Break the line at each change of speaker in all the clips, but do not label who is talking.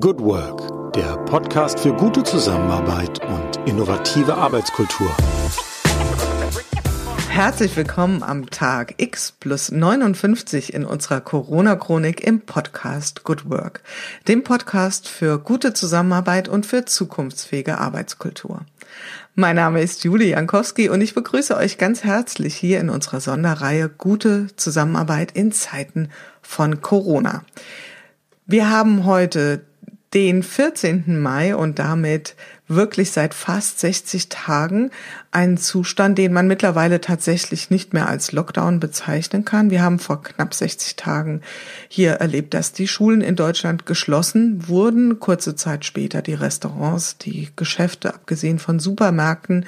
Good Work, der Podcast für gute Zusammenarbeit und innovative Arbeitskultur.
Herzlich willkommen am Tag X plus 59 in unserer Corona-Chronik im Podcast Good Work, dem Podcast für gute Zusammenarbeit und für zukunftsfähige Arbeitskultur. Mein Name ist Julie Jankowski und ich begrüße euch ganz herzlich hier in unserer Sonderreihe Gute Zusammenarbeit in Zeiten von Corona. Wir haben heute den 14. Mai und damit wirklich seit fast 60 Tagen einen Zustand, den man mittlerweile tatsächlich nicht mehr als Lockdown bezeichnen kann. Wir haben vor knapp 60 Tagen hier erlebt, dass die Schulen in Deutschland geschlossen wurden, kurze Zeit später die Restaurants, die Geschäfte, abgesehen von Supermärkten.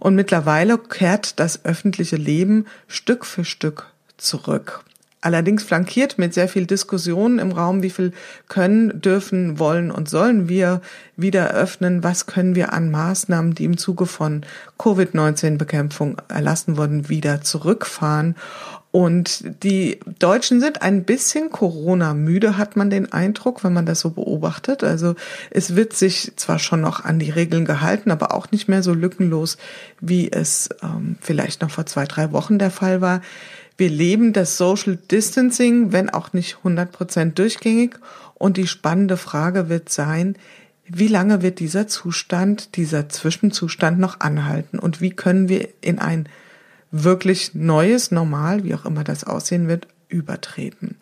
Und mittlerweile kehrt das öffentliche Leben Stück für Stück zurück. Allerdings flankiert mit sehr viel Diskussion im Raum, wie viel können, dürfen, wollen und sollen wir wieder öffnen, was können wir an Maßnahmen, die im Zuge von Covid-19-Bekämpfung erlassen wurden, wieder zurückfahren. Und die Deutschen sind ein bisschen Corona-müde, hat man den Eindruck, wenn man das so beobachtet. Also es wird sich zwar schon noch an die Regeln gehalten, aber auch nicht mehr so lückenlos, wie es ähm, vielleicht noch vor zwei, drei Wochen der Fall war. Wir leben das Social Distancing, wenn auch nicht 100 Prozent durchgängig. Und die spannende Frage wird sein, wie lange wird dieser Zustand, dieser Zwischenzustand noch anhalten? Und wie können wir in ein wirklich neues Normal, wie auch immer das aussehen wird, übertreten?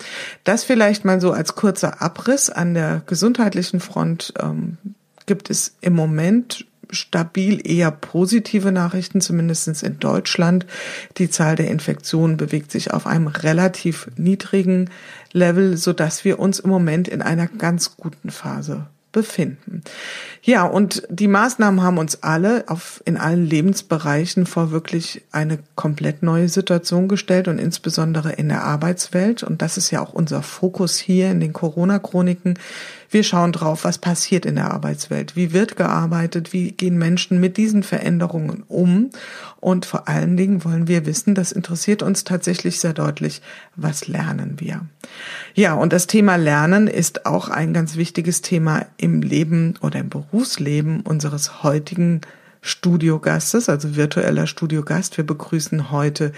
Das vielleicht mal so als kurzer Abriss an der gesundheitlichen Front ähm, gibt es im Moment stabil eher positive Nachrichten, zumindest in Deutschland. Die Zahl der Infektionen bewegt sich auf einem relativ niedrigen Level, so dass wir uns im Moment in einer ganz guten Phase befinden. Ja, und die Maßnahmen haben uns alle auf, in allen Lebensbereichen vor wirklich eine komplett neue Situation gestellt und insbesondere in der Arbeitswelt. Und das ist ja auch unser Fokus hier in den Corona-Chroniken. Wir schauen drauf, was passiert in der Arbeitswelt, wie wird gearbeitet, wie gehen Menschen mit diesen Veränderungen um und vor allen Dingen wollen wir wissen, das interessiert uns tatsächlich sehr deutlich, was lernen wir. Ja, und das Thema Lernen ist auch ein ganz wichtiges Thema im Leben oder im Berufsleben unseres heutigen Studiogastes, also virtueller Studiogast. Wir begrüßen heute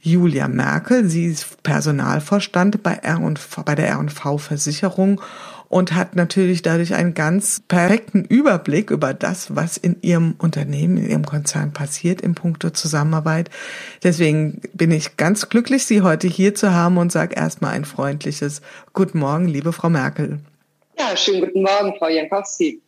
Julia Merkel. Sie ist Personalvorstand bei, R und, bei der R&V Versicherung und hat natürlich dadurch einen ganz perfekten Überblick über das, was in ihrem Unternehmen, in ihrem Konzern passiert im Punkto Zusammenarbeit. Deswegen bin ich ganz glücklich, Sie heute hier zu haben und sage erstmal ein freundliches Guten Morgen, liebe Frau Merkel.
Ja, schönen guten Morgen, Frau Jankowski.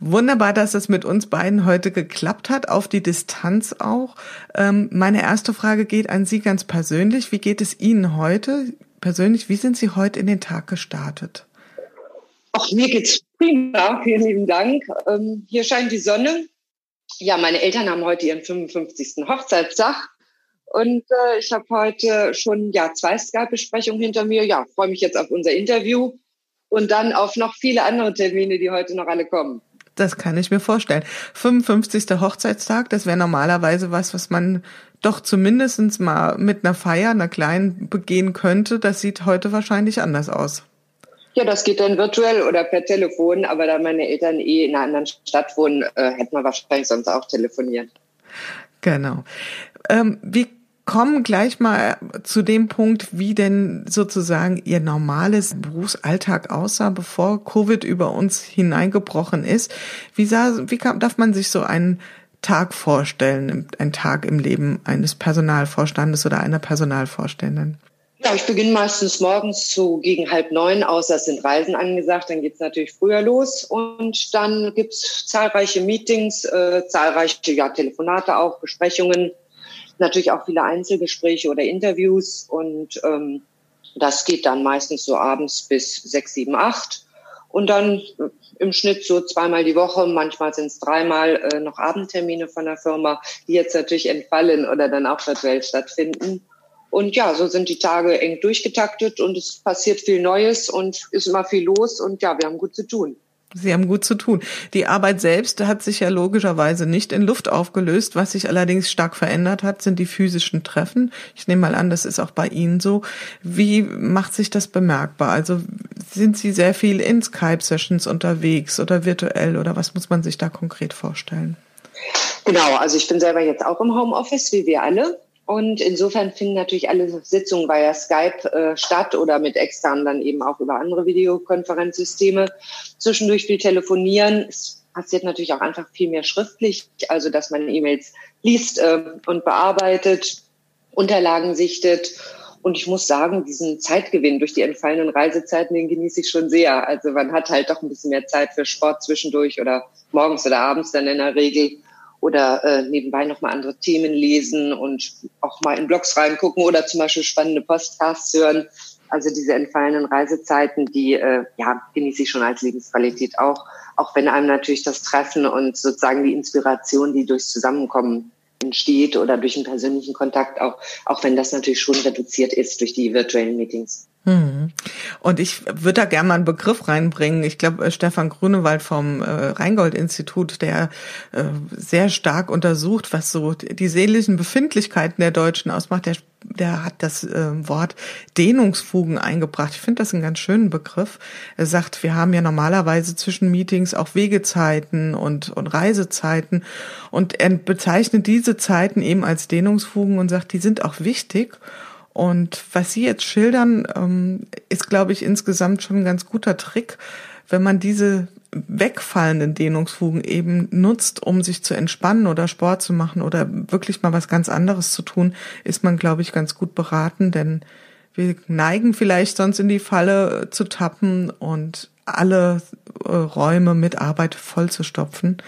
Wunderbar, dass es mit uns beiden heute geklappt hat, auf die Distanz auch. Ähm, meine erste Frage geht an Sie ganz persönlich. Wie geht es Ihnen heute persönlich? Wie sind Sie heute in den Tag gestartet?
Ach, mir geht's prima. Vielen lieben Dank. Ähm, hier scheint die Sonne. Ja, meine Eltern haben heute ihren 55. Hochzeitstag. Und äh, ich habe heute schon ja zwei Skype-Besprechungen hinter mir. Ja, freue mich jetzt auf unser Interview und dann auf noch viele andere Termine, die heute noch alle kommen.
Das kann ich mir vorstellen. 55. Hochzeitstag, das wäre normalerweise was, was man doch zumindestens mal mit einer Feier, einer kleinen begehen könnte. Das sieht heute wahrscheinlich anders aus.
Ja, das geht dann virtuell oder per Telefon, aber da meine Eltern eh in einer anderen Stadt wohnen, äh, hätten wir wahrscheinlich sonst auch telefoniert.
Genau. Ähm, wir kommen gleich mal zu dem Punkt, wie denn sozusagen Ihr normales Berufsalltag aussah, bevor Covid über uns hineingebrochen ist. Wie, sah, wie kann, darf man sich so einen Tag vorstellen, einen Tag im Leben eines Personalvorstandes oder einer Personalvorständin?
Ja, ich beginne meistens morgens so gegen halb neun, außer es sind Reisen angesagt, dann geht's natürlich früher los und dann gibt's zahlreiche Meetings, äh, zahlreiche ja, Telefonate auch, Besprechungen, natürlich auch viele Einzelgespräche oder Interviews und ähm, das geht dann meistens so abends bis sechs, sieben, acht und dann äh, im Schnitt so zweimal die Woche, manchmal sind es dreimal äh, noch Abendtermine von der Firma, die jetzt natürlich entfallen oder dann auch virtuell stattfinden. Und ja, so sind die Tage eng durchgetaktet und es passiert viel Neues und ist immer viel los und ja, wir haben gut zu tun.
Sie haben gut zu tun. Die Arbeit selbst hat sich ja logischerweise nicht in Luft aufgelöst. Was sich allerdings stark verändert hat, sind die physischen Treffen. Ich nehme mal an, das ist auch bei Ihnen so. Wie macht sich das bemerkbar? Also sind Sie sehr viel in Skype-Sessions unterwegs oder virtuell oder was muss man sich da konkret vorstellen?
Genau, also ich bin selber jetzt auch im Homeoffice, wie wir alle. Und insofern finden natürlich alle Sitzungen via Skype äh, statt oder mit extern dann eben auch über andere Videokonferenzsysteme. Zwischendurch viel telefonieren. Es passiert natürlich auch einfach viel mehr schriftlich, also dass man E-Mails liest äh, und bearbeitet, Unterlagen sichtet. Und ich muss sagen, diesen Zeitgewinn durch die entfallenen Reisezeiten, den genieße ich schon sehr. Also man hat halt doch ein bisschen mehr Zeit für Sport zwischendurch oder morgens oder abends dann in der Regel oder äh, nebenbei nochmal andere Themen lesen und auch mal in Blogs reingucken oder zum Beispiel spannende Podcasts hören. Also diese entfallenen Reisezeiten, die äh, ja, genieße ich schon als Lebensqualität auch, auch wenn einem natürlich das Treffen und sozusagen die Inspiration, die durchs Zusammenkommen entsteht oder durch einen persönlichen Kontakt auch, auch wenn das natürlich schon reduziert ist durch die virtuellen Meetings.
Und ich würde da gerne mal einen Begriff reinbringen. Ich glaube, äh, Stefan Grünewald vom äh, Rheingold-Institut, der äh, sehr stark untersucht, was so die seelischen Befindlichkeiten der Deutschen ausmacht, der, der hat das äh, Wort Dehnungsfugen eingebracht. Ich finde das einen ganz schönen Begriff. Er sagt, wir haben ja normalerweise zwischen Meetings auch Wegezeiten und, und Reisezeiten. Und er bezeichnet diese Zeiten eben als Dehnungsfugen und sagt, die sind auch wichtig. Und was Sie jetzt schildern, ähm, ist, glaube ich, insgesamt schon ein ganz guter Trick, wenn man diese wegfallenden Dehnungsfugen eben nutzt, um sich zu entspannen oder Sport zu machen oder wirklich mal was ganz anderes zu tun, ist man, glaube ich, ganz gut beraten, denn wir neigen vielleicht sonst in die Falle zu tappen und alle äh, Räume mit Arbeit vollzustopfen.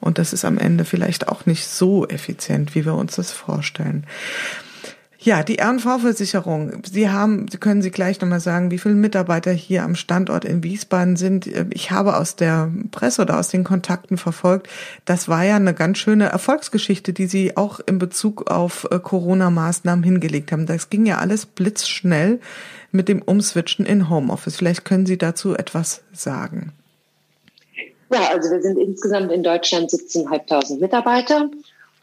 Und das ist am Ende vielleicht auch nicht so effizient, wie wir uns das vorstellen. Ja, die RNV-Versicherung. Sie haben, Sie können Sie gleich nochmal sagen, wie viele Mitarbeiter hier am Standort in Wiesbaden sind. Ich habe aus der Presse oder aus den Kontakten verfolgt, das war ja eine ganz schöne Erfolgsgeschichte, die Sie auch in Bezug auf äh, Corona-Maßnahmen hingelegt haben. Das ging ja alles blitzschnell mit dem Umswitchen in Homeoffice. Vielleicht können Sie dazu etwas sagen.
Ja, also wir sind insgesamt in Deutschland 17.500 Mitarbeiter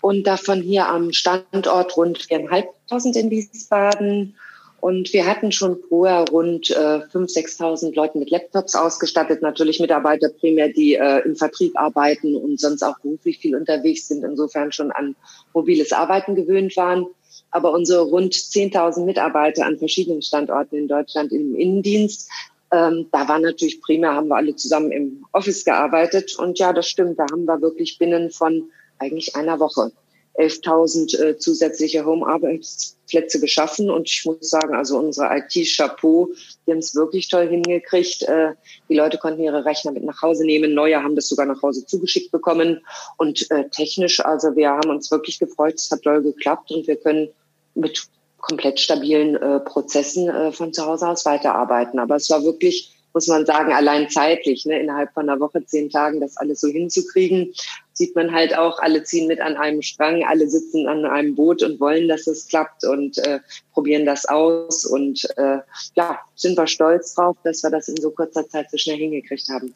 und davon hier am Standort rund 4.500 in Wiesbaden. Und wir hatten schon vorher rund äh, 5.000, 6.000 Leute mit Laptops ausgestattet. Natürlich Mitarbeiter primär, die äh, im Vertrieb arbeiten und sonst auch beruflich viel unterwegs sind, insofern schon an mobiles Arbeiten gewöhnt waren. Aber unsere rund 10.000 Mitarbeiter an verschiedenen Standorten in Deutschland im Innendienst, ähm, da war natürlich primär, haben wir alle zusammen im Office gearbeitet. Und ja, das stimmt, da haben wir wirklich binnen von eigentlich einer Woche 11.000 äh, zusätzliche Home-Arbeitsplätze geschaffen. Und ich muss sagen, also unsere IT-Chapeau, die haben es wirklich toll hingekriegt. Äh, die Leute konnten ihre Rechner mit nach Hause nehmen. Neue haben das sogar nach Hause zugeschickt bekommen. Und äh, technisch, also wir haben uns wirklich gefreut. Es hat toll geklappt und wir können mit komplett stabilen äh, Prozessen äh, von zu Hause aus weiterarbeiten. Aber es war wirklich muss man sagen, allein zeitlich, ne, innerhalb von einer Woche, zehn Tagen, das alles so hinzukriegen, sieht man halt auch, alle ziehen mit an einem Strang, alle sitzen an einem Boot und wollen, dass es klappt und äh, probieren das aus. Und äh, ja, sind wir stolz drauf, dass wir das in so kurzer Zeit so schnell hingekriegt haben.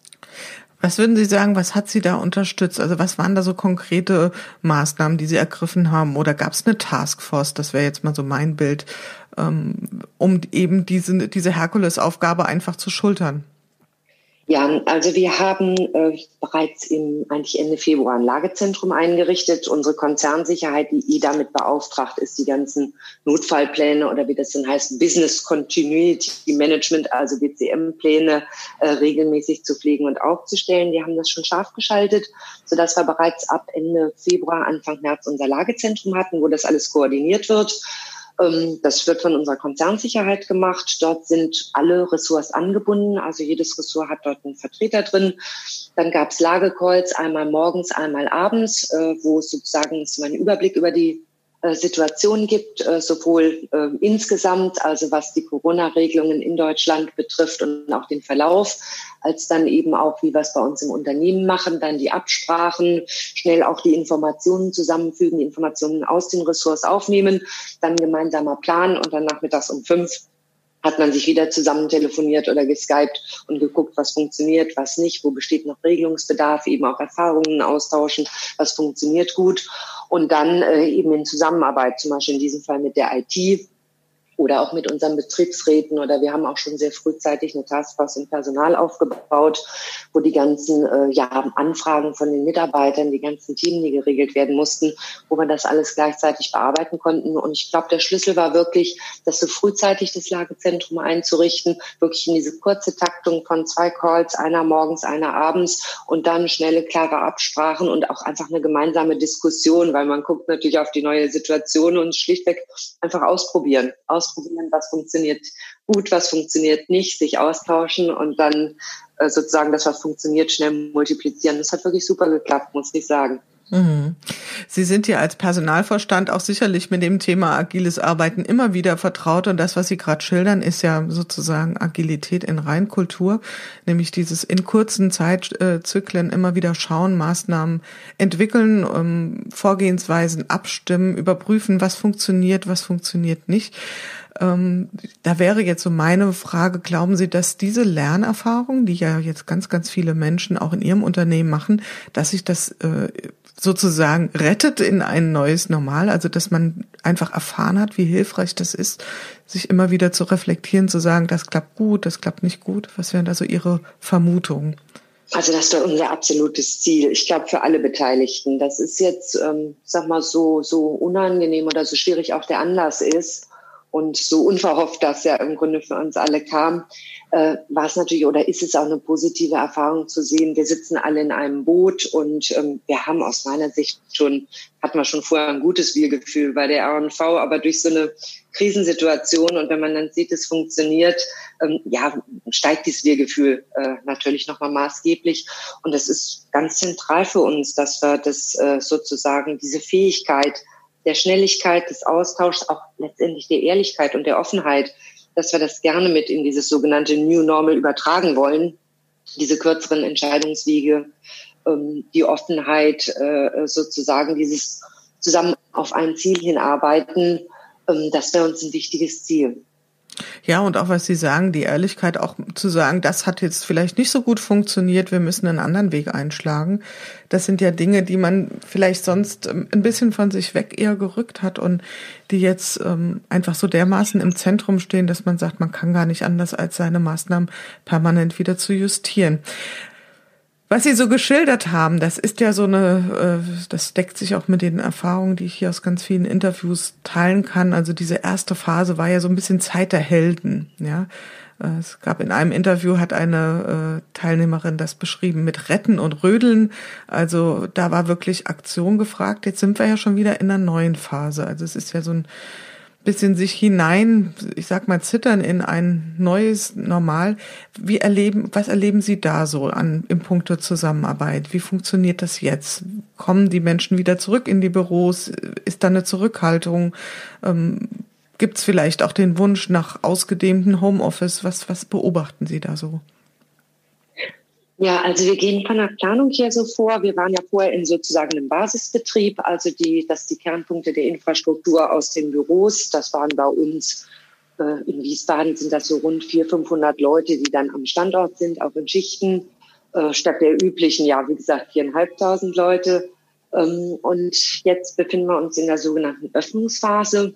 Was würden Sie sagen, was hat Sie da unterstützt? Also was waren da so konkrete Maßnahmen, die Sie ergriffen haben? Oder gab es eine Taskforce, das wäre jetzt mal so mein Bild, ähm, um eben diese, diese Herkulesaufgabe einfach zu schultern?
Ja, also wir haben äh, bereits im eigentlich Ende Februar ein Lagezentrum eingerichtet. Unsere Konzernsicherheit, die eh damit beauftragt ist, die ganzen Notfallpläne oder wie das denn heißt, Business Continuity Management, also BCM-Pläne, äh, regelmäßig zu pflegen und aufzustellen. Die haben das schon scharf geschaltet, sodass wir bereits ab Ende Februar, Anfang März unser Lagezentrum hatten, wo das alles koordiniert wird. Ähm, das wird von unserer Konzernsicherheit gemacht. Dort sind alle Ressorts angebunden. Also jedes Ressort hat dort einen Vertreter drin. Dann gab es Lagecalls einmal morgens, einmal abends, äh, wo sozusagen so einen Überblick über die Situation gibt, äh, sowohl äh, insgesamt, also was die Corona-Regelungen in Deutschland betrifft und auch den Verlauf, als dann eben auch, wie wir es bei uns im Unternehmen machen, dann die Absprachen, schnell auch die Informationen zusammenfügen, die Informationen aus den Ressorts aufnehmen, dann gemeinsamer Plan und dann nachmittags um fünf hat man sich wieder zusammen telefoniert oder geskypt und geguckt, was funktioniert, was nicht, wo besteht noch Regelungsbedarf, eben auch Erfahrungen austauschen, was funktioniert gut und dann äh, eben in Zusammenarbeit, zum Beispiel in diesem Fall mit der IT, oder auch mit unseren Betriebsräten oder wir haben auch schon sehr frühzeitig eine Taskforce im Personal aufgebaut, wo die ganzen äh, ja, Anfragen von den Mitarbeitern, die ganzen Themen, die geregelt werden mussten, wo wir das alles gleichzeitig bearbeiten konnten. Und ich glaube, der Schlüssel war wirklich, das so frühzeitig das Lagezentrum einzurichten, wirklich in diese kurze Taktung von zwei Calls, einer morgens, einer abends und dann schnelle, klare Absprachen und auch einfach eine gemeinsame Diskussion, weil man guckt natürlich auf die neue Situation und schlichtweg einfach ausprobieren. ausprobieren ausprobieren, was funktioniert gut, was funktioniert nicht, sich austauschen und dann äh, sozusagen das, was funktioniert, schnell multiplizieren. Das hat wirklich super geklappt, muss ich sagen.
Mhm. Sie sind ja als Personalvorstand auch sicherlich mit dem Thema agiles Arbeiten immer wieder vertraut und das, was Sie gerade schildern, ist ja sozusagen Agilität in Reinkultur, nämlich dieses in kurzen Zeitzyklen immer wieder schauen, Maßnahmen entwickeln, ähm, Vorgehensweisen abstimmen, überprüfen, was funktioniert, was funktioniert nicht. Ähm, da wäre jetzt so meine Frage, glauben Sie, dass diese Lernerfahrung, die ja jetzt ganz, ganz viele Menschen auch in ihrem Unternehmen machen, dass sich das äh, sozusagen rettet in ein neues Normal, also dass man einfach erfahren hat, wie hilfreich das ist, sich immer wieder zu reflektieren, zu sagen, das klappt gut, das klappt nicht gut. Was wären da so Ihre Vermutungen?
Also das ist doch unser absolutes Ziel. Ich glaube für alle Beteiligten. Das ist jetzt, ähm, sag mal so so unangenehm oder so schwierig auch der Anlass ist und so unverhofft das ja im Grunde für uns alle kam, äh, war es natürlich oder ist es auch eine positive Erfahrung zu sehen. Wir sitzen alle in einem Boot und ähm, wir haben aus meiner Sicht schon, hatten wir schon vorher ein gutes Wir-Gefühl bei der RNV, aber durch so eine Krisensituation und wenn man dann sieht, es funktioniert, ähm, ja, steigt dieses Wir-Gefühl äh, natürlich nochmal maßgeblich. Und das ist ganz zentral für uns, dass wir das äh, sozusagen diese Fähigkeit der Schnelligkeit des Austauschs, auch letztendlich der Ehrlichkeit und der Offenheit, dass wir das gerne mit in dieses sogenannte New Normal übertragen wollen, diese kürzeren Entscheidungswege, ähm, die Offenheit, äh, sozusagen dieses zusammen auf ein Ziel hinarbeiten, ähm, das wäre uns ein wichtiges Ziel.
Ja, und auch was Sie sagen, die Ehrlichkeit auch zu sagen, das hat jetzt vielleicht nicht so gut funktioniert, wir müssen einen anderen Weg einschlagen. Das sind ja Dinge, die man vielleicht sonst ähm, ein bisschen von sich weg eher gerückt hat und die jetzt ähm, einfach so dermaßen im Zentrum stehen, dass man sagt, man kann gar nicht anders, als seine Maßnahmen permanent wieder zu justieren. Was Sie so geschildert haben, das ist ja so eine, äh, das deckt sich auch mit den Erfahrungen, die ich hier aus ganz vielen Interviews teilen kann. Also diese erste Phase war ja so ein bisschen Zeit der Helden, ja. Äh, es gab in einem Interview hat eine äh, Teilnehmerin das beschrieben mit Retten und Rödeln. Also da war wirklich Aktion gefragt. Jetzt sind wir ja schon wieder in einer neuen Phase. Also es ist ja so ein bisschen sich hinein, ich sag mal, zittern in ein neues Normal. Wie erleben, was erleben Sie da so an, im Punkte Zusammenarbeit? Wie funktioniert das jetzt? Kommen die Menschen wieder zurück in die Büros? Ist da eine Zurückhaltung? Ähm, Gibt es vielleicht auch den Wunsch nach ausgedehntem Homeoffice? Was, was beobachten Sie da so?
Ja, also wir gehen von der Planung hier so vor. Wir waren ja vorher in sozusagen einem Basisbetrieb, also die, dass die Kernpunkte der Infrastruktur aus den Büros, das waren bei uns äh, in Wiesbaden sind das so rund 400, 500 Leute, die dann am Standort sind, auch in Schichten, äh, statt der üblichen, ja, wie gesagt, viereinhalbtausend Leute. Ähm, und jetzt befinden wir uns in der sogenannten Öffnungsphase.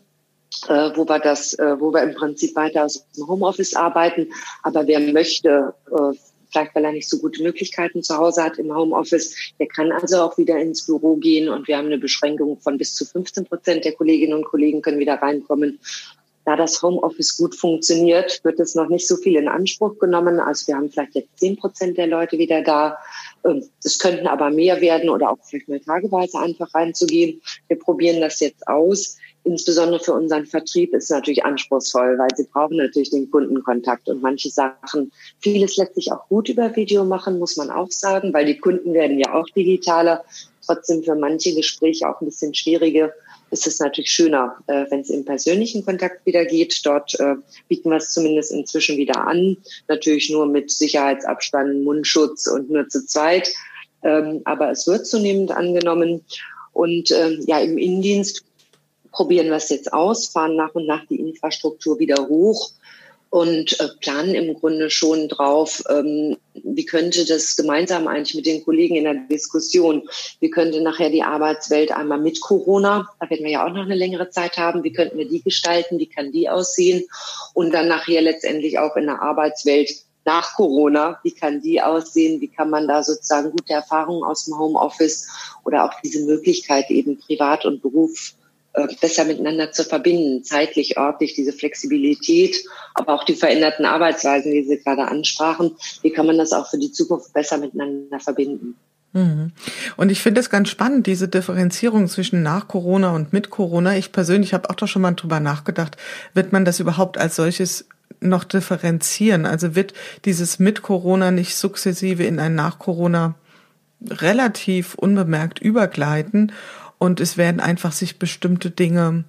Äh, wo wir das, äh, wo wir im Prinzip weiter aus dem Homeoffice arbeiten. Aber wer möchte, äh, vielleicht weil er nicht so gute Möglichkeiten zu Hause hat im Homeoffice. Der kann also auch wieder ins Büro gehen und wir haben eine Beschränkung von bis zu 15 Prozent der Kolleginnen und Kollegen können wieder reinkommen. Da das Homeoffice gut funktioniert, wird es noch nicht so viel in Anspruch genommen. Also wir haben vielleicht jetzt 10 Prozent der Leute wieder da. Ähm, es könnten aber mehr werden oder auch vielleicht mal tageweise einfach reinzugehen. Wir probieren das jetzt aus insbesondere für unseren Vertrieb ist natürlich anspruchsvoll, weil sie brauchen natürlich den Kundenkontakt und manche Sachen, vieles lässt sich auch gut über Video machen, muss man auch sagen, weil die Kunden werden ja auch digitaler. Trotzdem für manche Gespräche auch ein bisschen schwieriger ist es natürlich schöner, äh, wenn es im persönlichen Kontakt wieder geht. Dort äh, bieten wir es zumindest inzwischen wieder an. Natürlich nur mit Sicherheitsabstand, Mundschutz und nur zu zweit. Ähm, aber es wird zunehmend angenommen. Und ähm, ja, im Innendienst probieren wir es jetzt aus, fahren nach und nach die Infrastruktur wieder hoch und äh, planen im Grunde schon drauf, ähm, wie könnte das gemeinsam eigentlich mit den Kollegen in der Diskussion, wie könnte nachher die Arbeitswelt einmal mit Corona, da werden wir ja auch noch eine längere Zeit haben, wie könnten wir die gestalten, wie kann die aussehen und dann nachher letztendlich auch in der Arbeitswelt nach Corona, wie kann die aussehen, wie kann man da sozusagen gute Erfahrungen aus dem Homeoffice oder auch diese Möglichkeit eben Privat und Beruf besser miteinander zu verbinden, zeitlich, örtlich, diese Flexibilität, aber auch die veränderten Arbeitsweisen, die Sie gerade ansprachen. Wie kann man das auch für die Zukunft besser miteinander verbinden?
Mhm. Und ich finde es ganz spannend, diese Differenzierung zwischen nach Corona und mit Corona. Ich persönlich habe auch doch schon mal drüber nachgedacht, wird man das überhaupt als solches noch differenzieren? Also wird dieses mit Corona nicht sukzessive in ein nach Corona relativ unbemerkt übergleiten? Und es werden einfach sich bestimmte Dinge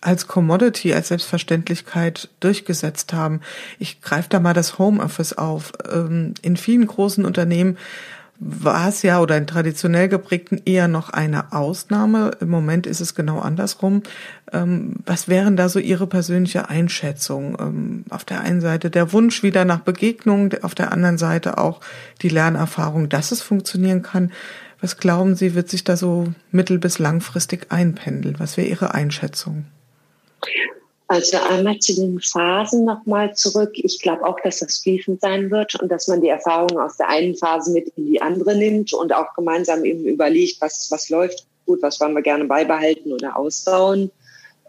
als Commodity, als Selbstverständlichkeit durchgesetzt haben. Ich greife da mal das Homeoffice auf. Ähm, in vielen großen Unternehmen war es ja oder in traditionell geprägten eher noch eine Ausnahme. Im Moment ist es genau andersrum. Ähm, was wären da so Ihre persönliche Einschätzung? Ähm, auf der einen Seite der Wunsch wieder nach Begegnung, auf der anderen Seite auch die Lernerfahrung, dass es funktionieren kann. Was glauben Sie, wird sich da so mittel- bis langfristig einpendeln? Was wäre Ihre Einschätzung?
Also einmal zu den Phasen nochmal zurück. Ich glaube auch, dass das fließend sein wird und dass man die Erfahrungen aus der einen Phase mit in die andere nimmt und auch gemeinsam eben überlegt, was, was läuft gut, was wollen wir gerne beibehalten oder ausbauen.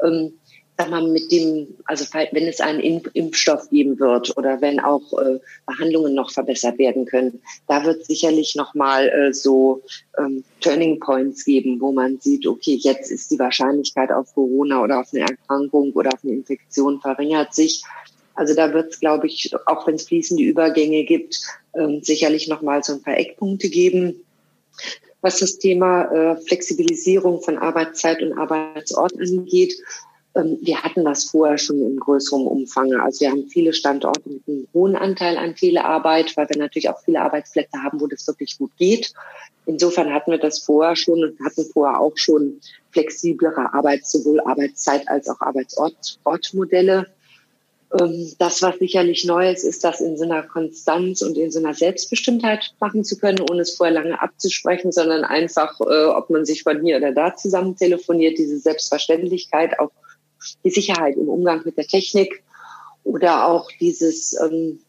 Ähm, sag mal, mit dem, also wenn es einen Impfstoff geben wird oder wenn auch äh, Behandlungen noch verbessert werden können, da wird sicherlich nochmal äh, so ähm, Turning Points geben, wo man sieht, okay, jetzt ist die Wahrscheinlichkeit auf Corona oder auf eine Erkrankung oder auf eine Infektion verringert sich. Also da wird es, glaube ich, auch wenn es fließende Übergänge gibt, ähm, sicherlich nochmal so ein paar Eckpunkte geben. Was das Thema äh, Flexibilisierung von Arbeitszeit und Arbeitsort angeht, wir hatten das vorher schon in größerem Umfang. Also wir haben viele Standorte mit einem hohen Anteil an Telearbeit, weil wir natürlich auch viele Arbeitsplätze haben, wo das wirklich gut geht. Insofern hatten wir das vorher schon und hatten vorher auch schon flexiblere Arbeits, sowohl Arbeitszeit als auch Arbeitsortmodelle. Ähm, das, was sicherlich neu ist, ist, das in so einer Konstanz und in so einer Selbstbestimmtheit machen zu können, ohne es vorher lange abzusprechen, sondern einfach, äh, ob man sich von hier oder da zusammen telefoniert, diese Selbstverständlichkeit auch die Sicherheit im Umgang mit der Technik oder auch dieses ähm,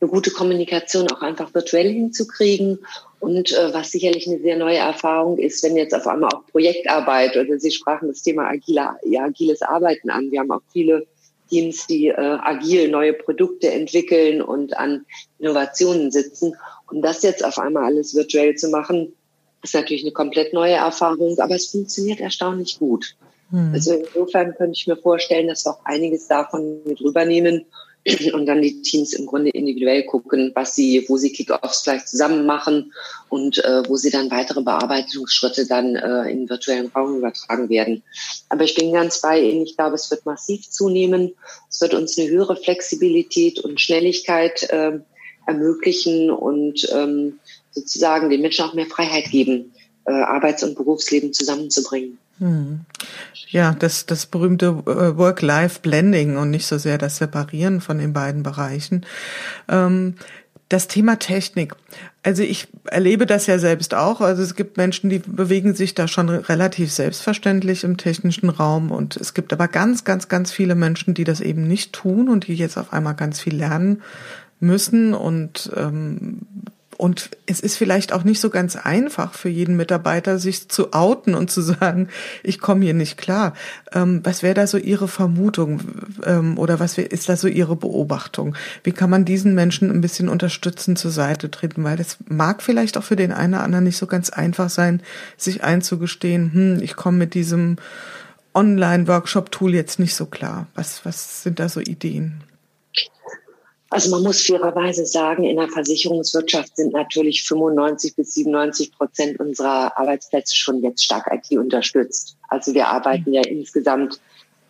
eine gute Kommunikation auch einfach virtuell hinzukriegen. Und äh, was sicherlich eine sehr neue Erfahrung ist, wenn jetzt auf einmal auch Projektarbeit oder Sie sprachen das Thema agile, ja, agiles Arbeiten an. Wir haben auch viele Teams, die äh, agil neue Produkte entwickeln und an Innovationen sitzen. Und das jetzt auf einmal alles virtuell zu machen, ist natürlich eine komplett neue Erfahrung, aber es funktioniert erstaunlich gut. Hm. Also insofern könnte ich mir vorstellen, dass wir auch einiges davon mit rübernehmen und dann die Teams im Grunde individuell gucken, was sie, wo sie Kickoffs gleich zusammen machen und äh, wo sie dann weitere Bearbeitungsschritte dann äh, in virtuellen Raum übertragen werden. Aber ich bin ganz bei Ihnen. Ich glaube, es wird massiv zunehmen. Es wird uns eine höhere Flexibilität und Schnelligkeit äh, ermöglichen und ähm, sozusagen den Menschen auch mehr Freiheit geben, äh, Arbeits- und Berufsleben zusammenzubringen. Hm.
Ja, das, das berühmte äh, Work-Life-Blending und nicht so sehr das Separieren von den beiden Bereichen. Ähm, das Thema Technik. Also ich erlebe das ja selbst auch. Also es gibt Menschen, die bewegen sich da schon relativ selbstverständlich im technischen Raum. Und es gibt aber ganz, ganz, ganz viele Menschen, die das eben nicht tun und die jetzt auf einmal ganz viel lernen müssen und ähm, und es ist vielleicht auch nicht so ganz einfach für jeden Mitarbeiter, sich zu outen und zu sagen, ich komme hier nicht klar. Ähm, was wäre da so Ihre Vermutung ähm, oder was wär, ist da so Ihre Beobachtung? Wie kann man diesen Menschen ein bisschen unterstützen, zur Seite treten? Weil das mag vielleicht auch für den einen oder anderen nicht so ganz einfach sein, sich einzugestehen, hm, ich komme mit diesem Online-Workshop-Tool jetzt nicht so klar. Was, was sind da so Ideen?
Also man muss fairerweise sagen, in der Versicherungswirtschaft sind natürlich 95 bis 97 Prozent unserer Arbeitsplätze schon jetzt stark IT unterstützt. Also wir arbeiten ja insgesamt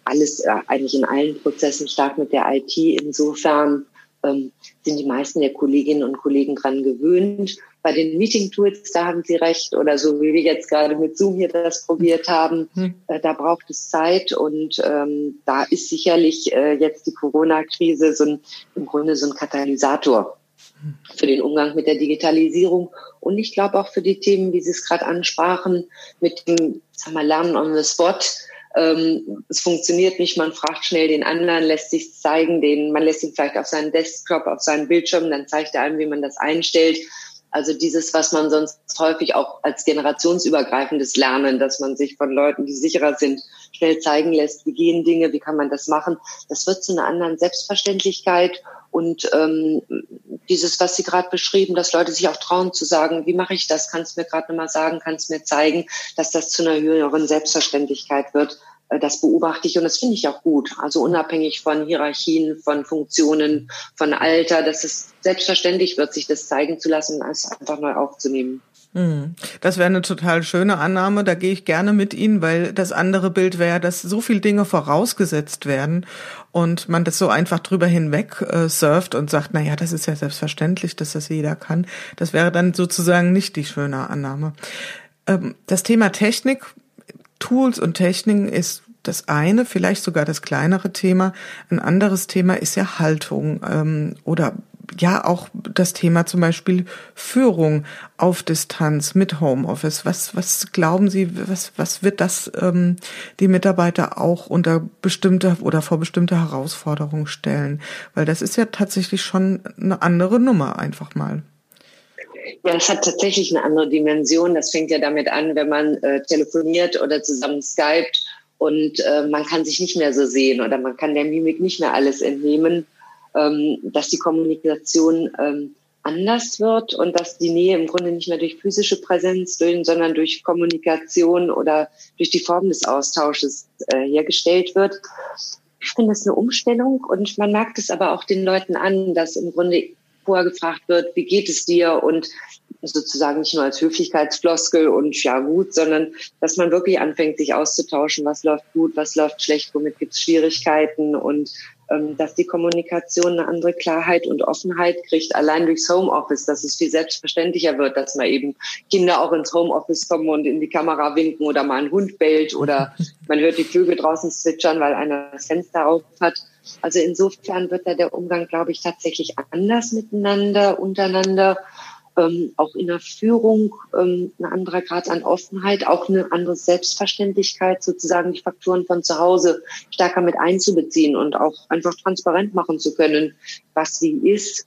alles, äh, eigentlich in allen Prozessen stark mit der IT. Insofern ähm, sind die meisten der Kolleginnen und Kollegen dran gewöhnt. Bei den Meeting-Tools, da haben Sie recht, oder so wie wir jetzt gerade mit Zoom hier das probiert haben, hm. äh, da braucht es Zeit und ähm, da ist sicherlich äh, jetzt die Corona-Krise so ein, im Grunde so ein Katalysator für den Umgang mit der Digitalisierung und ich glaube auch für die Themen, wie Sie es gerade ansprachen, mit dem sag mal, Lernen on the Spot. Ähm, es funktioniert nicht, man fragt schnell den anderen, lässt sich zeigen, den, man lässt ihn vielleicht auf seinen Desktop, auf seinen Bildschirm, dann zeigt er einem, wie man das einstellt. Also dieses, was man sonst häufig auch als generationsübergreifendes Lernen, dass man sich von Leuten, die sicherer sind, schnell zeigen lässt, wie gehen Dinge, wie kann man das machen, das wird zu einer anderen Selbstverständlichkeit und ähm, dieses, was Sie gerade beschrieben, dass Leute sich auch trauen zu sagen, wie mache ich das? Kannst du mir gerade nochmal sagen, kannst du mir zeigen, dass das zu einer höheren Selbstverständlichkeit wird. Äh, das beobachte ich und das finde ich auch gut. Also unabhängig von Hierarchien, von Funktionen, von Alter, dass es selbstverständlich wird, sich das zeigen zu lassen es einfach neu aufzunehmen.
Hm. Das wäre eine total schöne Annahme. Da gehe ich gerne mit Ihnen, weil das andere Bild wäre, dass so viele Dinge vorausgesetzt werden und man das so einfach drüber hinweg äh, surft und sagt, na ja, das ist ja selbstverständlich, dass das jeder kann. Das wäre dann sozusagen nicht die schöne Annahme. Ähm, das Thema Technik, Tools und Techniken ist das eine, vielleicht sogar das kleinere Thema. Ein anderes Thema ist ja Haltung ähm, oder ja auch das Thema zum Beispiel Führung auf Distanz mit Homeoffice. Was, was glauben Sie, was, was wird das ähm, die Mitarbeiter auch unter bestimmte oder vor bestimmte Herausforderungen stellen? Weil das ist ja tatsächlich schon eine andere Nummer einfach mal.
Ja, es hat tatsächlich eine andere Dimension. Das fängt ja damit an, wenn man äh, telefoniert oder zusammen skypt und äh, man kann sich nicht mehr so sehen oder man kann der Mimik nicht mehr alles entnehmen ähm, dass die Kommunikation ähm, anders wird und dass die Nähe im Grunde nicht mehr durch physische Präsenz, sondern durch Kommunikation oder durch die Form des Austausches äh, hergestellt wird. Ich finde es eine Umstellung und man merkt es aber auch den Leuten an, dass im Grunde vorher gefragt wird, wie geht es dir und sozusagen nicht nur als Höflichkeitsfloskel und ja gut, sondern dass man wirklich anfängt, sich auszutauschen, was läuft gut, was läuft schlecht, womit gibt es Schwierigkeiten und ähm, dass die Kommunikation eine andere Klarheit und Offenheit kriegt, allein durchs Homeoffice, dass es viel selbstverständlicher wird, dass man eben Kinder auch ins Homeoffice kommen und in die Kamera winken oder mal ein Hund bellt oder man hört die Vögel draußen zwitschern, weil einer das Fenster auf hat. Also insofern wird da der Umgang, glaube ich, tatsächlich anders miteinander, untereinander ähm, auch in der Führung ähm, ein anderer Grad an Offenheit, auch eine andere Selbstverständlichkeit, sozusagen die Faktoren von zu Hause stärker mit einzubeziehen und auch einfach transparent machen zu können, was sie ist.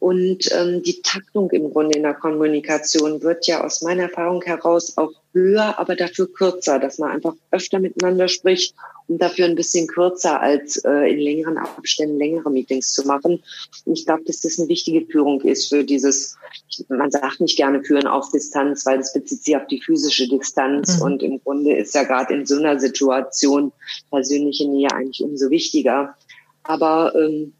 Und ähm, die Taktung im Grunde in der Kommunikation wird ja aus meiner Erfahrung heraus auch höher, aber dafür kürzer, dass man einfach öfter miteinander spricht und dafür ein bisschen kürzer als äh, in längeren Abständen längere Meetings zu machen. Und ich glaube, dass das eine wichtige Führung ist für dieses, man sagt nicht gerne führen auf Distanz, weil das bezieht sich auf die physische Distanz. Mhm. Und im Grunde ist ja gerade in so einer Situation persönliche Nähe eigentlich umso wichtiger. Aber ähm,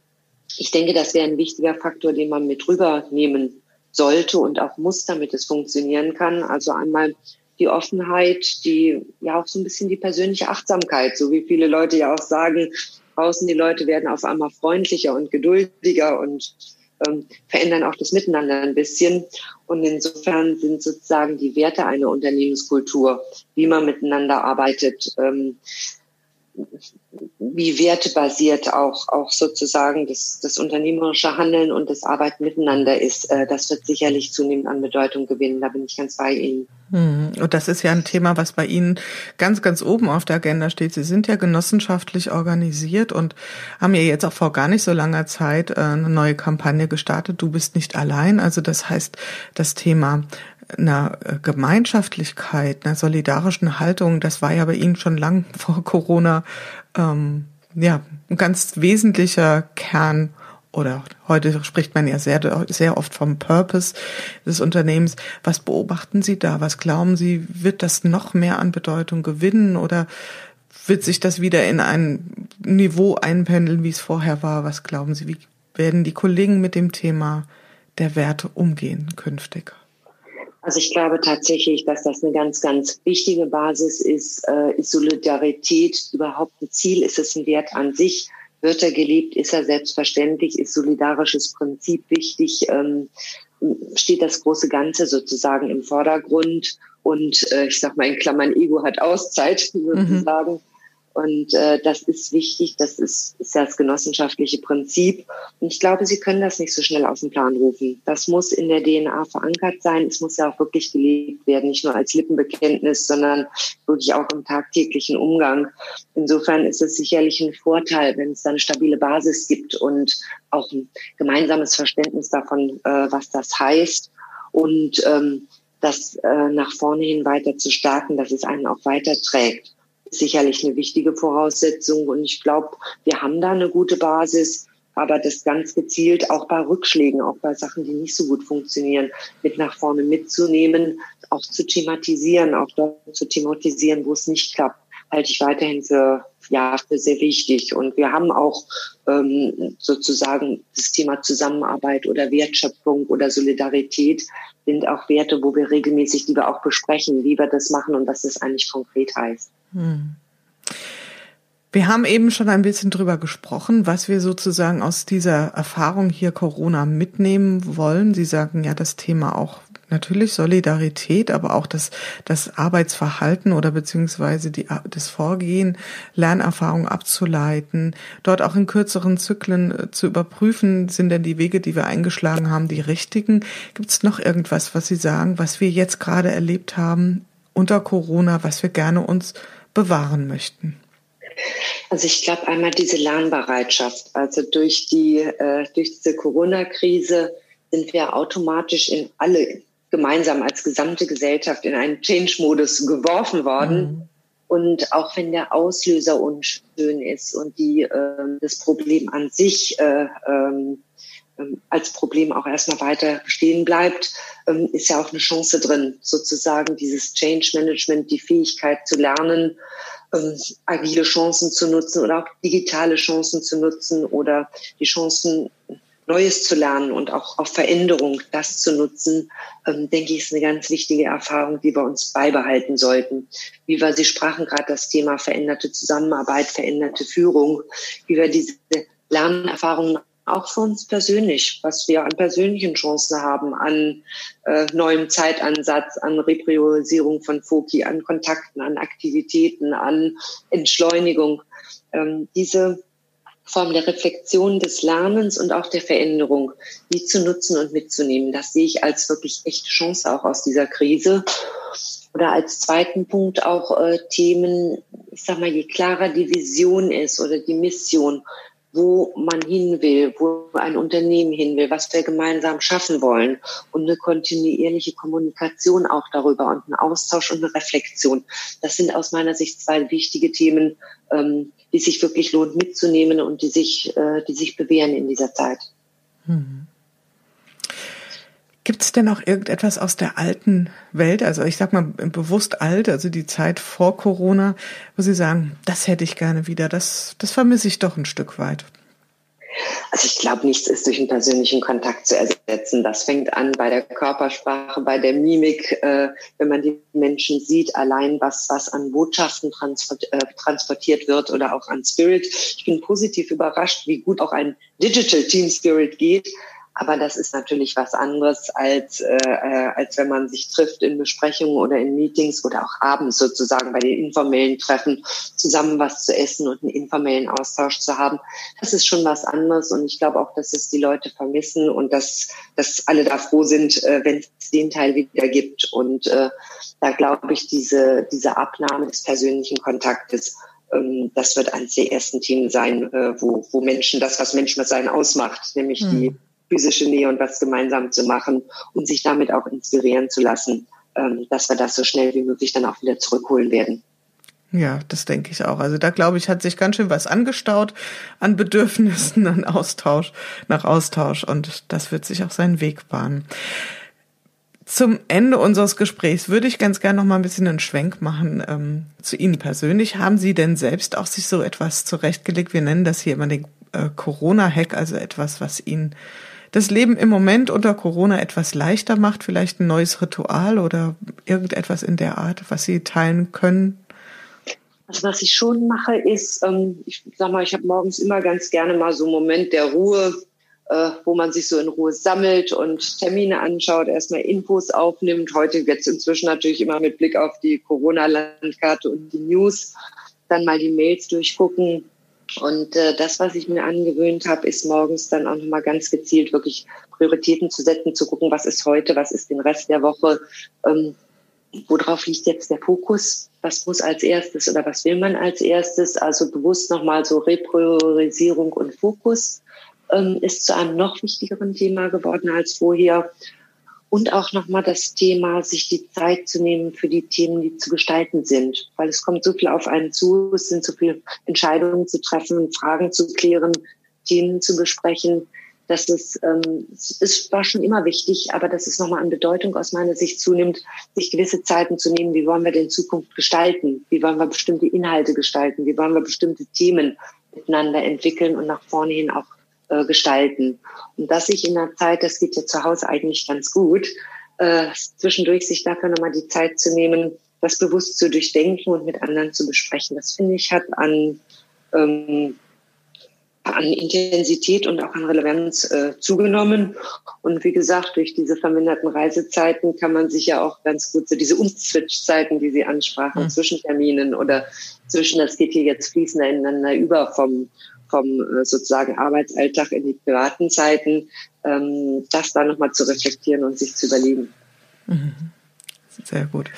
ich denke, das wäre ein wichtiger Faktor, den man mit rübernehmen sollte und auch muss, damit es funktionieren kann. Also einmal die Offenheit, die ja auch so ein bisschen die persönliche Achtsamkeit, so wie viele Leute ja auch sagen, draußen die Leute werden auf einmal freundlicher und geduldiger und ähm, verändern auch das Miteinander ein bisschen. Und insofern sind sozusagen die Werte einer Unternehmenskultur, wie man miteinander arbeitet, ähm, wie wertebasiert auch, auch sozusagen das, das unternehmerische Handeln und das Arbeiten miteinander ist, äh, das wird sicherlich zunehmend an Bedeutung gewinnen. Da bin ich ganz bei Ihnen.
Hm. Und das ist ja ein Thema, was bei Ihnen ganz, ganz oben auf der Agenda steht. Sie sind ja genossenschaftlich organisiert und haben ja jetzt auch vor gar nicht so langer Zeit äh, eine neue Kampagne gestartet. Du bist nicht allein. Also das heißt, das Thema einer äh, Gemeinschaftlichkeit, einer solidarischen Haltung, das war ja bei Ihnen schon lang vor Corona ähm, ja ein ganz wesentlicher Kern oder heute spricht man ja sehr, sehr oft vom Purpose des Unternehmens. Was beobachten Sie da? Was glauben Sie, wird das noch mehr an Bedeutung gewinnen oder wird sich das wieder in ein Niveau einpendeln, wie es vorher war? Was glauben Sie, wie werden die Kollegen mit dem Thema der Werte umgehen künftig?
Also ich glaube tatsächlich, dass das eine ganz, ganz wichtige Basis ist. Äh, ist Solidarität überhaupt ein Ziel? Ist es ein Wert an sich? Wird er gelebt? Ist er selbstverständlich? Ist solidarisches Prinzip wichtig? Ähm, steht das große Ganze sozusagen im Vordergrund und äh, ich sag mal in Klammern Ego hat Auszeit sozusagen. Mhm. Und äh, das ist wichtig, das ist, ist das genossenschaftliche Prinzip. Und ich glaube, Sie können das nicht so schnell aus dem Plan rufen. Das muss in der DNA verankert sein. Es muss ja auch wirklich gelebt werden, nicht nur als Lippenbekenntnis, sondern wirklich auch im tagtäglichen Umgang. Insofern ist es sicherlich ein Vorteil, wenn es da eine stabile Basis gibt und auch ein gemeinsames Verständnis davon, äh, was das heißt. Und ähm, das äh, nach vorne hin weiter zu starten, dass es einen auch weiterträgt sicherlich eine wichtige Voraussetzung. Und ich glaube, wir haben da eine gute Basis. Aber das ganz gezielt auch bei Rückschlägen, auch bei Sachen, die nicht so gut funktionieren, mit nach vorne mitzunehmen, auch zu thematisieren, auch dort zu thematisieren, wo es nicht klappt, halte ich weiterhin für ja für sehr wichtig. Und wir haben auch ähm, sozusagen das Thema Zusammenarbeit oder Wertschöpfung oder Solidarität sind auch Werte, wo wir regelmäßig lieber auch besprechen, wie wir das machen und was das eigentlich konkret heißt. Hm.
Wir haben eben schon ein bisschen drüber gesprochen, was wir sozusagen aus dieser Erfahrung hier Corona mitnehmen wollen. Sie sagen ja das Thema auch natürlich Solidarität, aber auch das, das Arbeitsverhalten oder beziehungsweise die, das Vorgehen, Lernerfahrung abzuleiten, dort auch in kürzeren Zyklen äh, zu überprüfen, sind denn die Wege, die wir eingeschlagen haben, die richtigen? Gibt es noch irgendwas, was Sie sagen, was wir jetzt gerade erlebt haben unter Corona, was wir gerne uns bewahren möchten?
Also ich glaube einmal diese Lernbereitschaft. Also durch die äh, durch diese Corona-Krise sind wir automatisch in alle gemeinsam als gesamte Gesellschaft in einen Change-Modus geworfen worden. Mhm. Und auch wenn der Auslöser unschön ist und die äh, das Problem an sich äh, ähm, ähm, als Problem auch erstmal weiter bestehen bleibt, ähm, ist ja auch eine Chance drin, sozusagen dieses Change Management, die Fähigkeit zu lernen, ähm, agile Chancen zu nutzen oder auch digitale Chancen zu nutzen oder die Chancen Neues zu lernen und auch auf Veränderung das zu nutzen, ähm, denke ich, ist eine ganz wichtige Erfahrung, die wir uns beibehalten sollten. Wie wir, Sie sprachen gerade das Thema veränderte Zusammenarbeit, veränderte Führung, wie wir diese Lernerfahrungen auch für uns persönlich, was wir an persönlichen Chancen haben, an äh, neuem Zeitansatz, an Repriorisierung von Foki, an Kontakten, an Aktivitäten, an Entschleunigung. Ähm, diese Form der Reflexion des Lernens und auch der Veränderung, die zu nutzen und mitzunehmen. Das sehe ich als wirklich echte Chance auch aus dieser Krise. Oder als zweiten Punkt auch äh, Themen, ich sag mal, je klarer die Vision ist oder die Mission, wo man hin will, wo ein Unternehmen hin will, was wir gemeinsam schaffen wollen und eine kontinuierliche Kommunikation auch darüber und ein Austausch und eine Reflexion. Das sind aus meiner Sicht zwei wichtige Themen, ähm, die sich wirklich lohnt mitzunehmen und die sich, äh, die sich bewähren in dieser Zeit. Mhm.
Gibt es denn auch irgendetwas aus der alten Welt, also ich sag mal bewusst alt, also die Zeit vor Corona, wo Sie sagen, das hätte ich gerne wieder, das, das vermisse ich doch ein Stück weit?
Also ich glaube, nichts ist durch einen persönlichen Kontakt zu ersetzen. Das fängt an bei der Körpersprache, bei der Mimik, äh, wenn man die Menschen sieht, allein was, was an Botschaften transport, äh, transportiert wird oder auch an Spirit. Ich bin positiv überrascht, wie gut auch ein Digital Team Spirit geht. Aber das ist natürlich was anderes, als, äh, äh, als wenn man sich trifft in Besprechungen oder in Meetings oder auch abends sozusagen bei den informellen Treffen zusammen was zu essen und einen informellen Austausch zu haben. Das ist schon was anderes und ich glaube auch, dass es die Leute vermissen und dass, dass alle da froh sind, äh, wenn es den Teil wieder gibt. Und äh, da glaube ich, diese, diese Abnahme des persönlichen Kontaktes ähm, das wird eines der ersten Themen sein, äh, wo, wo Menschen das, was Menschen mit sein ausmacht, nämlich hm. die physische Nähe und was gemeinsam zu machen und sich damit auch inspirieren zu lassen, ähm, dass wir das so schnell wie möglich dann auch wieder zurückholen werden.
Ja, das denke ich auch. Also da glaube ich, hat sich ganz schön was angestaut an Bedürfnissen, an Austausch, nach Austausch und das wird sich auch seinen Weg bahnen. Zum Ende unseres Gesprächs würde ich ganz gerne noch mal ein bisschen einen Schwenk machen ähm, zu Ihnen persönlich. Haben Sie denn selbst auch sich so etwas zurechtgelegt? Wir nennen das hier immer den äh, Corona-Hack, also etwas, was Ihnen das Leben im Moment unter Corona etwas leichter macht, vielleicht ein neues Ritual oder irgendetwas in der Art, was Sie teilen können?
Also was ich schon mache, ist, ähm, ich sag mal, ich habe morgens immer ganz gerne mal so einen Moment der Ruhe, äh, wo man sich so in Ruhe sammelt und Termine anschaut, erstmal Infos aufnimmt. Heute jetzt inzwischen natürlich immer mit Blick auf die Corona-Landkarte und die News, dann mal die Mails durchgucken. Und äh, das, was ich mir angewöhnt habe, ist morgens dann auch nochmal ganz gezielt wirklich Prioritäten zu setzen, zu gucken, was ist heute, was ist den Rest der Woche, ähm, worauf liegt jetzt der Fokus, was muss als erstes oder was will man als erstes. Also bewusst nochmal so Repriorisierung und Fokus ähm, ist zu einem noch wichtigeren Thema geworden als vorher. Und auch nochmal das Thema, sich die Zeit zu nehmen für die Themen, die zu gestalten sind. Weil es kommt so viel auf einen zu, es sind so viele Entscheidungen zu treffen, Fragen zu klären, Themen zu besprechen. Das ist, ähm, es war schon immer wichtig, aber dass es nochmal an Bedeutung aus meiner Sicht zunimmt, sich gewisse Zeiten zu nehmen. Wie wollen wir denn Zukunft gestalten? Wie wollen wir bestimmte Inhalte gestalten? Wie wollen wir bestimmte Themen miteinander entwickeln und nach vorne hin auch äh, gestalten. Und dass ich in der Zeit, das geht ja zu Hause eigentlich ganz gut, äh, zwischendurch sich dafür nochmal die Zeit zu nehmen, das bewusst zu durchdenken und mit anderen zu besprechen. Das finde ich hat an, ähm, an Intensität und auch an Relevanz äh, zugenommen. Und wie gesagt, durch diese verminderten Reisezeiten kann man sich ja auch ganz gut so diese Umswitch-Zeiten, die Sie ansprachen, mhm. zwischen Terminen oder zwischen, das geht hier jetzt fließender ineinander über vom vom äh, sozusagen Arbeitsalltag in die privaten Zeiten, ähm, das da nochmal zu reflektieren und sich zu überlegen.
Mhm. Sehr gut.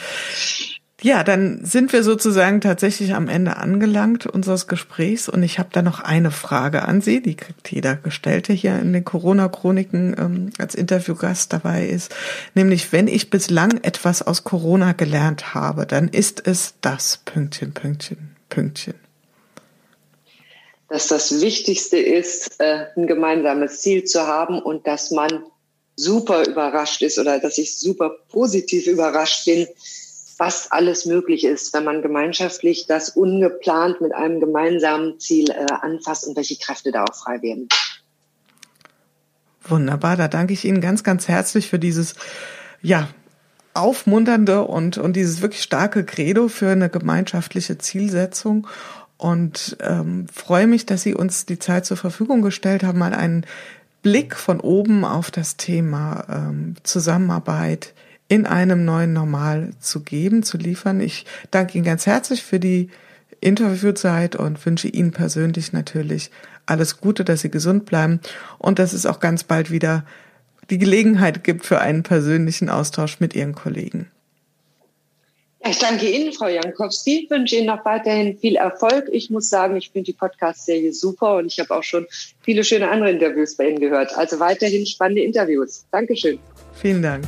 Ja, dann sind wir sozusagen tatsächlich am Ende angelangt unseres Gesprächs und ich habe da noch eine Frage an Sie, die kriegt jeder Gestellte hier in den Corona-Chroniken ähm, als Interviewgast dabei ist, nämlich wenn ich bislang etwas aus Corona gelernt habe, dann ist es das Pünktchen, Pünktchen, Pünktchen
dass das Wichtigste ist, äh, ein gemeinsames Ziel zu haben und dass man super überrascht ist oder dass ich super positiv überrascht bin, was alles möglich ist, wenn man gemeinschaftlich das ungeplant mit einem gemeinsamen Ziel äh, anfasst und welche Kräfte da auch frei werden.
Wunderbar, da danke ich Ihnen ganz, ganz herzlich für dieses, ja, aufmunternde und, und dieses wirklich starke Credo für eine gemeinschaftliche Zielsetzung und ähm, freue mich, dass Sie uns die Zeit zur Verfügung gestellt haben, mal einen Blick von oben auf das Thema ähm, Zusammenarbeit in einem neuen Normal zu geben, zu liefern. Ich danke Ihnen ganz herzlich für die Interviewzeit und wünsche Ihnen persönlich natürlich alles Gute, dass Sie gesund bleiben und dass es auch ganz bald wieder die Gelegenheit gibt für einen persönlichen Austausch mit Ihren Kollegen.
Ich danke Ihnen, Frau Jankowski. Ich wünsche Ihnen noch weiterhin viel Erfolg. Ich muss sagen, ich finde die Podcast-Serie super und ich habe auch schon viele schöne andere Interviews bei Ihnen gehört. Also weiterhin spannende Interviews. Dankeschön.
Vielen Dank.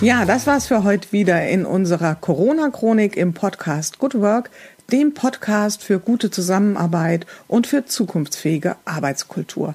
Ja, das war's für heute wieder in unserer Corona-Chronik im Podcast Good Work, dem Podcast für gute Zusammenarbeit und für zukunftsfähige Arbeitskultur.